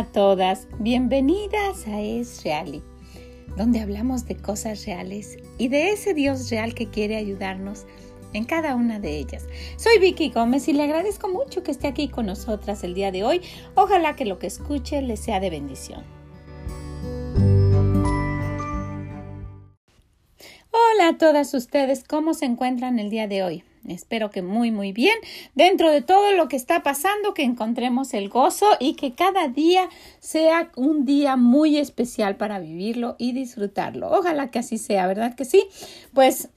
a todas, bienvenidas a Es Reali, donde hablamos de cosas reales y de ese Dios real que quiere ayudarnos en cada una de ellas. Soy Vicky Gómez y le agradezco mucho que esté aquí con nosotras el día de hoy. Ojalá que lo que escuche le sea de bendición. Hola a todas ustedes, ¿cómo se encuentran el día de hoy? Espero que muy muy bien. Dentro de todo lo que está pasando, que encontremos el gozo y que cada día sea un día muy especial para vivirlo y disfrutarlo. Ojalá que así sea, ¿verdad que sí? Pues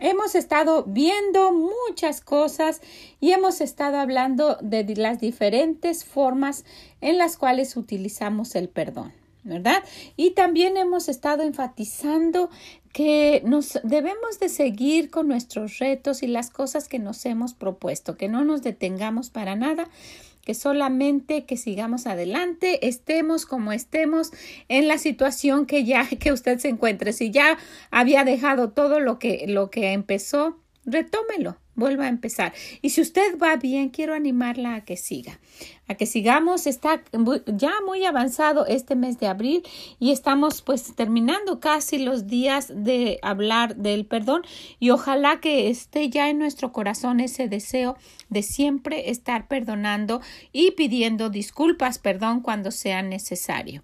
hemos estado viendo muchas cosas y hemos estado hablando de las diferentes formas en las cuales utilizamos el perdón. ¿Verdad? Y también hemos estado enfatizando que nos debemos de seguir con nuestros retos y las cosas que nos hemos propuesto, que no nos detengamos para nada, que solamente que sigamos adelante, estemos como estemos en la situación que ya que usted se encuentre. Si ya había dejado todo lo que lo que empezó, retómelo, vuelva a empezar. Y si usted va bien, quiero animarla a que siga, a que sigamos. Está ya muy avanzado este mes de abril y estamos pues terminando casi los días de hablar del perdón y ojalá que esté ya en nuestro corazón ese deseo de siempre estar perdonando y pidiendo disculpas, perdón cuando sea necesario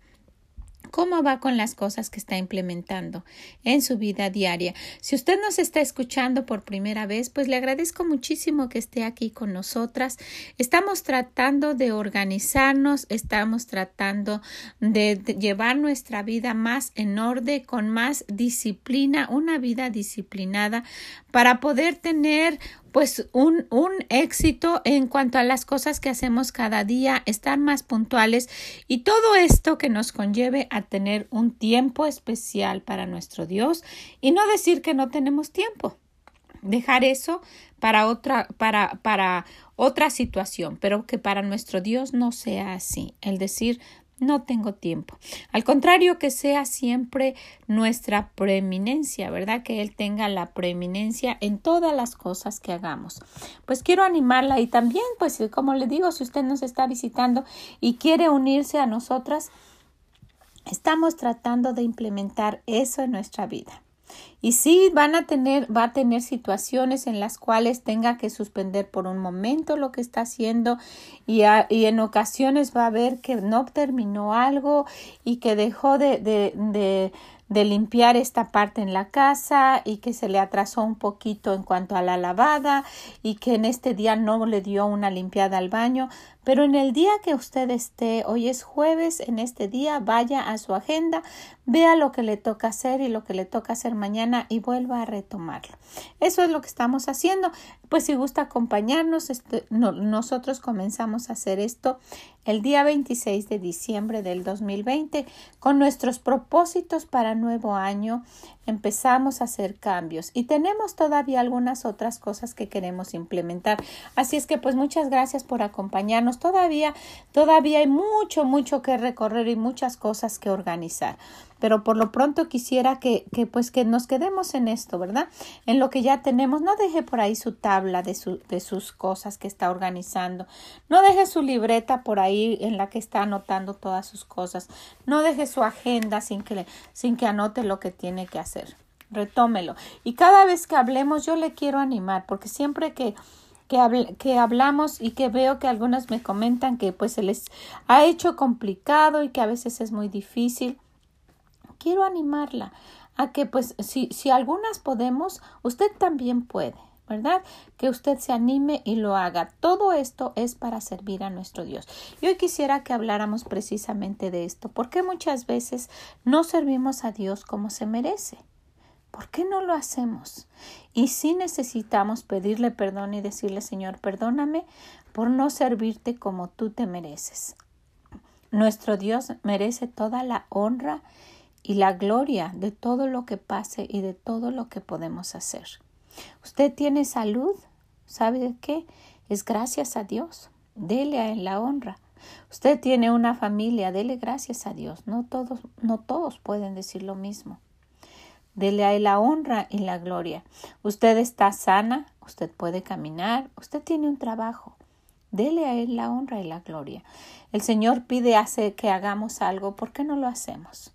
cómo va con las cosas que está implementando en su vida diaria. Si usted nos está escuchando por primera vez, pues le agradezco muchísimo que esté aquí con nosotras. Estamos tratando de organizarnos, estamos tratando de, llevar nuestra vida más en orden, con más disciplina, una vida disciplinada para poder tener pues un, un éxito en cuanto a las cosas que hacemos cada día, estar más puntuales y todo esto que nos conlleve a tener un tiempo especial para nuestro Dios y no decir que no tenemos tiempo. Dejar eso para otra, para, para otra situación, pero que para nuestro Dios no sea así. El decir, no tengo tiempo. Al contrario, que sea siempre nuestra preeminencia, ¿verdad? Que Él tenga la preeminencia en todas las cosas que hagamos. Pues quiero animarla y también, pues como le digo, si usted nos está visitando y quiere unirse a nosotras, estamos tratando de implementar eso en nuestra vida. Y sí, van a tener, va a tener situaciones en las cuales tenga que suspender por un momento lo que está haciendo y, y en ocasiones va a ver que no terminó algo y que dejó de, de, de de limpiar esta parte en la casa y que se le atrasó un poquito en cuanto a la lavada y que en este día no le dio una limpiada al baño, pero en el día que usted esté, hoy es jueves, en este día vaya a su agenda, vea lo que le toca hacer y lo que le toca hacer mañana y vuelva a retomarlo. Eso es lo que estamos haciendo. Pues si gusta acompañarnos, este, nosotros comenzamos a hacer esto el día 26 de diciembre del 2020 con nuestros propósitos para nuevo año empezamos a hacer cambios y tenemos todavía algunas otras cosas que queremos implementar. Así es que pues muchas gracias por acompañarnos. Todavía, todavía hay mucho, mucho que recorrer y muchas cosas que organizar. Pero por lo pronto quisiera que, que pues que nos quedemos en esto, ¿verdad? En lo que ya tenemos. No deje por ahí su tabla de, su, de sus cosas que está organizando. No deje su libreta por ahí en la que está anotando todas sus cosas. No deje su agenda sin que, sin que anote lo que tiene que hacer retómelo. Y cada vez que hablemos yo le quiero animar, porque siempre que, que, que hablamos y que veo que algunas me comentan que pues se les ha hecho complicado y que a veces es muy difícil, quiero animarla a que pues si, si algunas podemos, usted también puede. ¿verdad? Que usted se anime y lo haga. Todo esto es para servir a nuestro Dios. Y hoy quisiera que habláramos precisamente de esto. ¿Por qué muchas veces no servimos a Dios como se merece? ¿Por qué no lo hacemos? Y si necesitamos pedirle perdón y decirle, Señor, perdóname por no servirte como tú te mereces. Nuestro Dios merece toda la honra y la gloria de todo lo que pase y de todo lo que podemos hacer. Usted tiene salud, ¿sabe de qué? Es gracias a Dios. Dele a él la honra. Usted tiene una familia, dele gracias a Dios. No todos, no todos pueden decir lo mismo. Dele a él la honra y la gloria. Usted está sana, usted puede caminar, usted tiene un trabajo. Dele a Él la honra y la gloria. El Señor pide hace que hagamos algo, ¿por qué no lo hacemos?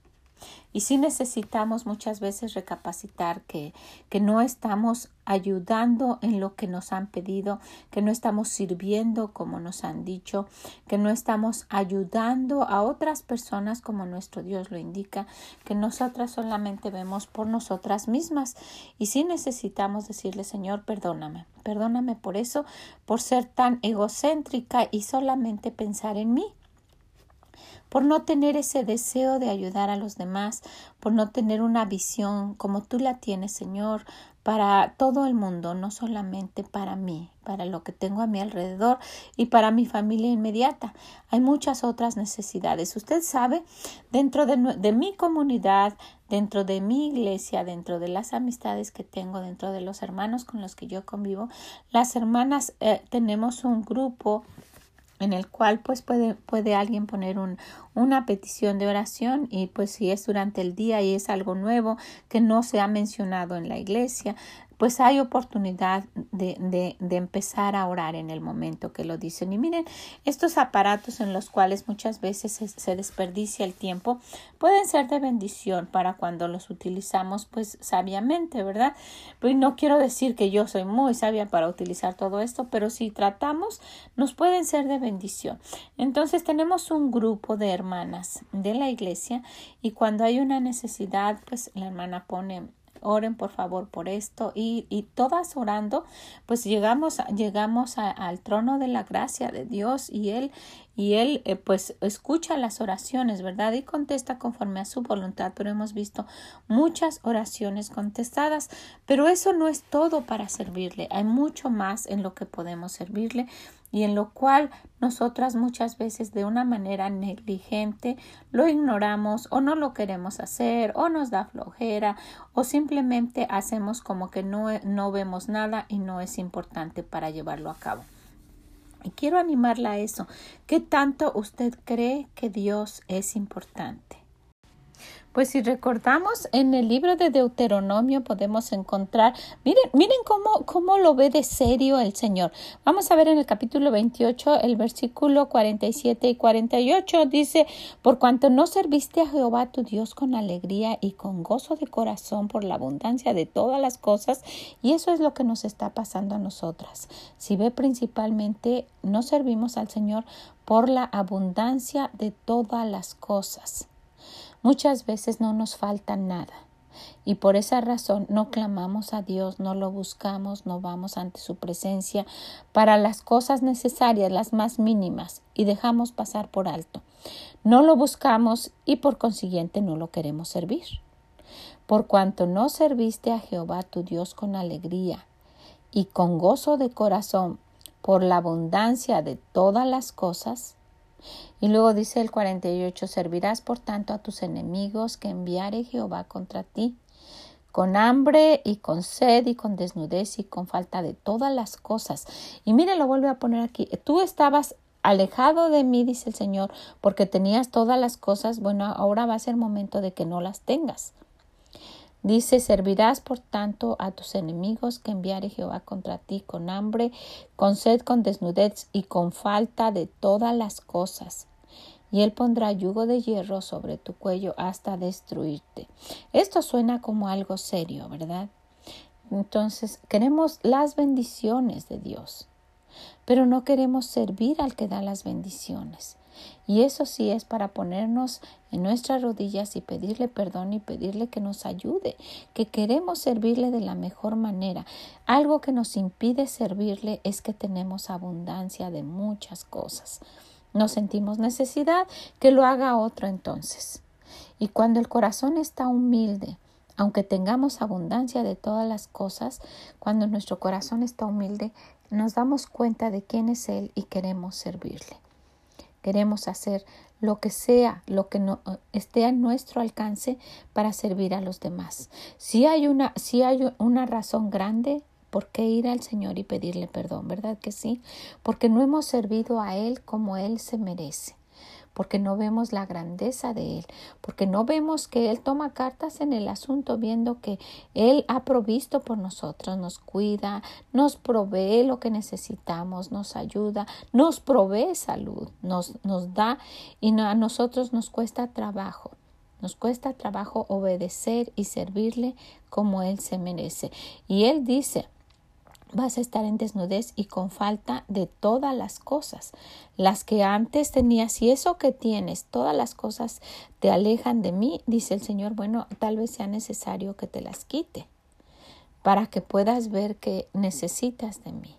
Y sí necesitamos muchas veces recapacitar que, que no estamos ayudando en lo que nos han pedido, que no estamos sirviendo como nos han dicho, que no estamos ayudando a otras personas como nuestro Dios lo indica, que nosotras solamente vemos por nosotras mismas. Y sí necesitamos decirle, Señor, perdóname, perdóname por eso, por ser tan egocéntrica y solamente pensar en mí por no tener ese deseo de ayudar a los demás, por no tener una visión como tú la tienes, Señor, para todo el mundo, no solamente para mí, para lo que tengo a mi alrededor y para mi familia inmediata. Hay muchas otras necesidades. Usted sabe, dentro de, mi comunidad, dentro de mi iglesia, dentro de las amistades que tengo, dentro de los hermanos con los que yo convivo, las hermanas eh, tenemos un grupo en el cual pues puede, puede alguien poner un, una petición de oración y pues si es durante el día y es algo nuevo que no se ha mencionado en la iglesia, pues hay oportunidad de, de, empezar a orar en el momento que lo dicen. Y miren, estos aparatos en los cuales muchas veces se, desperdicia el tiempo pueden ser de bendición para cuando los utilizamos pues sabiamente, ¿verdad? Pues no quiero decir que yo soy muy sabia para utilizar todo esto, pero si tratamos, nos pueden ser de bendición. Entonces tenemos un grupo de hermanas de la iglesia y cuando hay una necesidad, pues la hermana pone oren por favor por esto. Y, y todas orando pues llegamos llegamos al trono de la gracia de Dios y él y él eh, pues escucha las oraciones verdad y contesta conforme a su voluntad pero hemos visto muchas oraciones contestadas. Pero eso no es todo para servirle. Hay mucho más en lo que podemos servirle y en lo cual nosotras muchas veces de una manera negligente lo ignoramos o no lo queremos hacer o nos da flojera o simplemente hacemos como que no, no vemos nada y no es importante para llevarlo a cabo. Y quiero animarla a eso. ¿Qué tanto usted cree que Dios es importante? Pues si recordamos en el libro de Deuteronomio podemos encontrar, miren, miren cómo, cómo lo ve de serio el Señor. Vamos a ver en el capítulo 28, el versículo 47 y 48, dice, por cuanto no serviste a Jehová tu Dios con alegría y con gozo de corazón por la abundancia de todas las cosas, y eso es lo que nos está pasando a nosotras. Si ve principalmente, no servimos al Señor por la abundancia de todas las cosas. Muchas veces no nos falta nada. Y por esa razón no clamamos a Dios, no lo buscamos, no vamos ante su presencia para las cosas necesarias, las más mínimas, y dejamos pasar por alto. No lo buscamos y por consiguiente no lo queremos servir. Por cuanto no serviste a Jehová tu Dios con alegría y con gozo de corazón por la abundancia de todas las cosas, y luego dice el 48, servirás por tanto a tus enemigos que enviare Jehová contra ti, con hambre y con sed y con desnudez y con falta de todas las cosas. Y mire, lo vuelve a poner aquí, tú estabas alejado de mí, dice el Señor, porque tenías todas las cosas, bueno, ahora va a ser momento de que no las tengas. Dice, servirás por tanto a tus enemigos que enviare Jehová contra ti con hambre, con sed, con desnudez y con falta de todas las cosas. Y él pondrá yugo de hierro sobre tu cuello hasta destruirte. Esto suena como algo serio, ¿verdad? Entonces, queremos las bendiciones de Dios, pero no queremos servir al que da las bendiciones. Y eso sí es para ponernos en nuestras rodillas y pedirle perdón y pedirle que nos ayude, que queremos servirle de la mejor manera. Algo que nos impide servirle es que tenemos abundancia de muchas cosas. No sentimos necesidad que lo haga otro entonces. Y cuando el corazón está humilde, aunque tengamos abundancia de todas las cosas, cuando nuestro corazón está humilde, nos damos cuenta de quién es Él y queremos servirle. Queremos hacer lo que sea, lo que no, esté a nuestro alcance para servir a los demás. Si hay una, si hay una razón grande por qué ir al Señor y pedirle perdón, ¿verdad que sí? Porque no hemos servido a Él como Él se merece porque no vemos la grandeza de Él, porque no vemos que Él toma cartas en el asunto, viendo que Él ha provisto por nosotros, nos cuida, nos provee lo que necesitamos, nos ayuda, nos provee salud, nos, nos da y a nosotros nos cuesta trabajo. Nos cuesta trabajo obedecer y servirle como Él se merece. Y Él dice, vas a estar en desnudez y con falta de todas las cosas, las que antes tenías y eso que tienes, todas las cosas te alejan de mí, dice el Señor, bueno, tal vez sea necesario que te las quite para que puedas ver que necesitas de mí.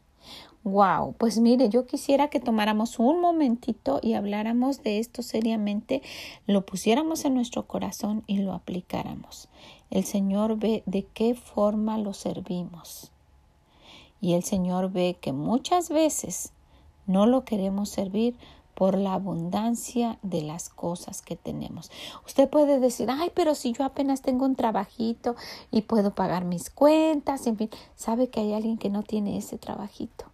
Wow, pues mire, yo quisiera que tomáramos un momentito y habláramos de esto seriamente, lo pusiéramos en nuestro corazón y lo aplicáramos. El Señor ve de qué forma lo servimos. Y el Señor ve que muchas veces no lo queremos servir por la abundancia de las cosas que tenemos. Usted puede decir, ay, pero si yo apenas tengo un trabajito y puedo pagar mis cuentas, en fin, sabe que hay alguien que no tiene ese trabajito.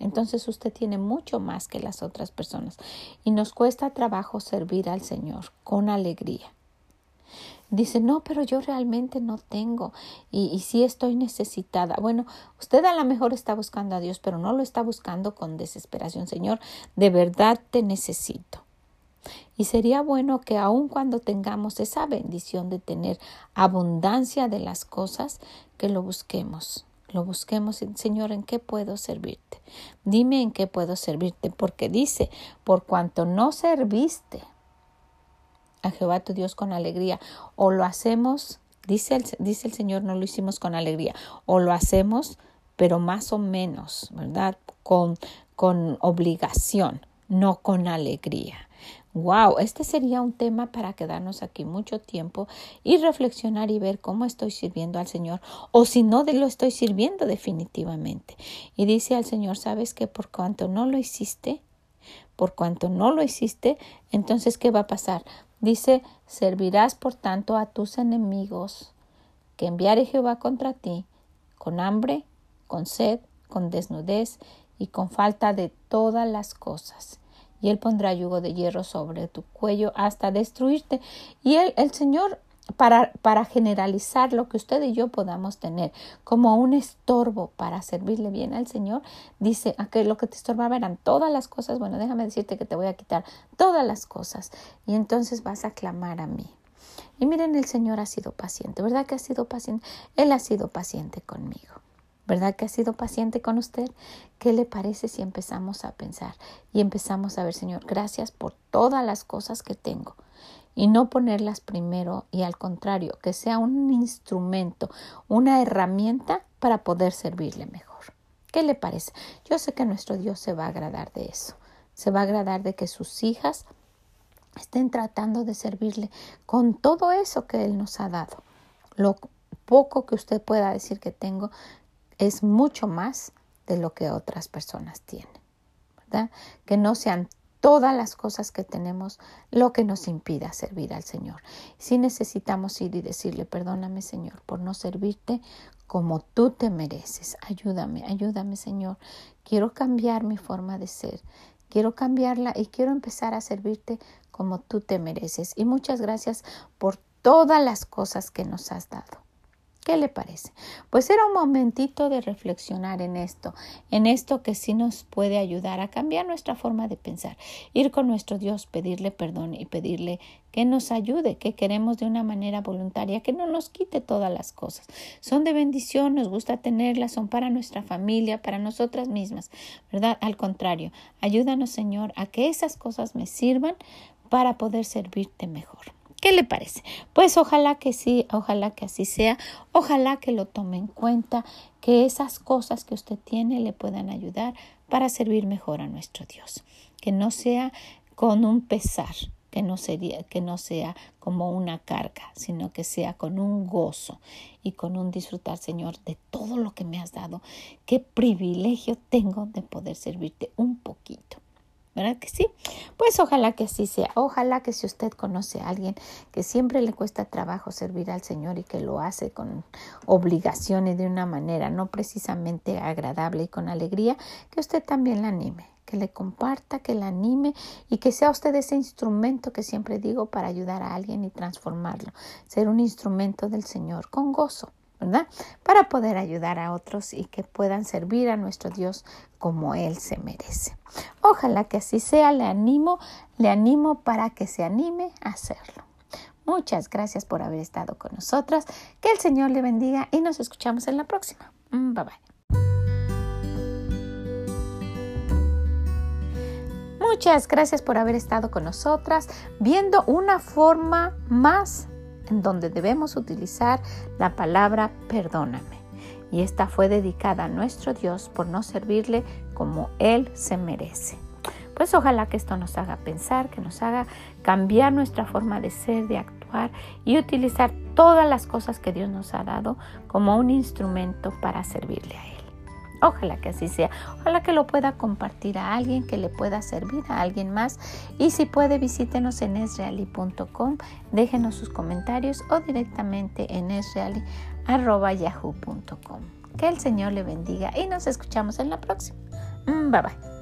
Entonces usted tiene mucho más que las otras personas y nos cuesta trabajo servir al Señor con alegría. Dice, no, pero yo realmente no tengo y, y sí estoy necesitada. Bueno, usted a lo mejor está buscando a Dios, pero no lo está buscando con desesperación. Señor, de verdad te necesito. Y sería bueno que aun cuando tengamos esa bendición de tener abundancia de las cosas, que lo busquemos. Lo busquemos, Señor, ¿en qué puedo servirte? Dime en qué puedo servirte, porque dice, por cuanto no serviste a Jehová tu Dios con alegría. O lo hacemos, dice el, dice el Señor, no lo hicimos con alegría. O lo hacemos, pero más o menos, ¿verdad? Con, con obligación, no con alegría. Wow, este sería un tema para quedarnos aquí mucho tiempo y reflexionar y ver cómo estoy sirviendo al Señor o si no lo estoy sirviendo definitivamente. Y dice al Señor, ¿sabes que por cuanto no lo hiciste? Por cuanto no lo hiciste, entonces ¿qué va a pasar? Dice, servirás por tanto a tus enemigos que enviare Jehová contra ti, con hambre, con sed, con desnudez y con falta de todas las cosas. Y él pondrá yugo de hierro sobre tu cuello hasta destruirte. Y él, el Señor para, para generalizar lo que usted y yo podamos tener como un estorbo para servirle bien al Señor, dice, a que lo que te estorbaba eran todas las cosas, bueno, déjame decirte que te voy a quitar todas las cosas y entonces vas a clamar a mí. Y miren, el Señor ha sido paciente, ¿verdad que ha sido paciente? Él ha sido paciente conmigo. ¿Verdad que ha sido paciente con usted? ¿Qué le parece si empezamos a pensar y empezamos a ver, Señor, gracias por todas las cosas que tengo? Y no ponerlas primero y al contrario, que sea un instrumento, una herramienta para poder servirle mejor. ¿Qué le parece? Yo sé que nuestro Dios se va a agradar de eso. Se va a agradar de que sus hijas estén tratando de servirle con todo eso que Él nos ha dado. Lo poco que usted pueda decir que tengo es mucho más de lo que otras personas tienen. ¿verdad? Que no sean todas las cosas que tenemos lo que nos impida servir al Señor. Si necesitamos ir y decirle, perdóname Señor por no servirte como tú te mereces. Ayúdame, ayúdame Señor. Quiero cambiar mi forma de ser. Quiero cambiarla y quiero empezar a servirte como tú te mereces. Y muchas gracias por todas las cosas que nos has dado. ¿Qué le parece? Pues era un momentito de reflexionar en esto, en esto que sí nos puede ayudar a cambiar nuestra forma de pensar, ir con nuestro Dios, pedirle perdón y pedirle que nos ayude, que queremos de una manera voluntaria, que no nos quite todas las cosas. Son de bendición, nos gusta tenerlas, son para nuestra familia, para nosotras mismas, ¿verdad? Al contrario, ayúdanos Señor a que esas cosas me sirvan para poder servirte mejor. ¿Qué le parece? Pues ojalá que sí, ojalá que así sea, ojalá que lo tome en cuenta, que esas cosas que usted tiene le puedan ayudar para servir mejor a nuestro Dios, que no sea con un pesar, que no, sería, que no sea como una carga, sino que sea con un gozo y con un disfrutar, Señor, de todo lo que me has dado. Qué privilegio tengo de poder servirte un poquito. ¿Verdad que sí? Pues ojalá que así sea. Ojalá que si usted conoce a alguien que siempre le cuesta trabajo servir al Señor y que lo hace con obligación y de una manera no precisamente agradable y con alegría, que usted también la anime que le comparta, que le anime y que sea usted ese instrumento que siempre digo para ayudar a alguien y transformarlo. Ser un instrumento del Señor con gozo. ¿Verdad? Para poder ayudar a otros y que puedan servir a nuestro Dios como Él se merece. Ojalá que así sea, le animo, le animo para que se anime a hacerlo. Muchas gracias por haber estado con nosotras. Que el Señor le bendiga y nos escuchamos en la próxima. Mm, bye bye. Muchas gracias por haber estado con nosotras viendo una forma más en donde debemos utilizar la palabra perdóname. Y esta fue dedicada a nuestro Dios por no servirle como Él se merece. Pues ojalá que esto nos haga pensar, que nos haga cambiar nuestra forma de ser, de actuar y utilizar todas las cosas que Dios nos ha dado como un instrumento para servirle a Él. Ojalá que así sea. Ojalá que lo pueda compartir a alguien, que le pueda servir a alguien más. Y si puede, visítenos en esreali.com, déjenos sus comentarios o directamente en esreali.yahoo.com. Que el Señor le bendiga y nos escuchamos en la próxima. Mm, bye bye.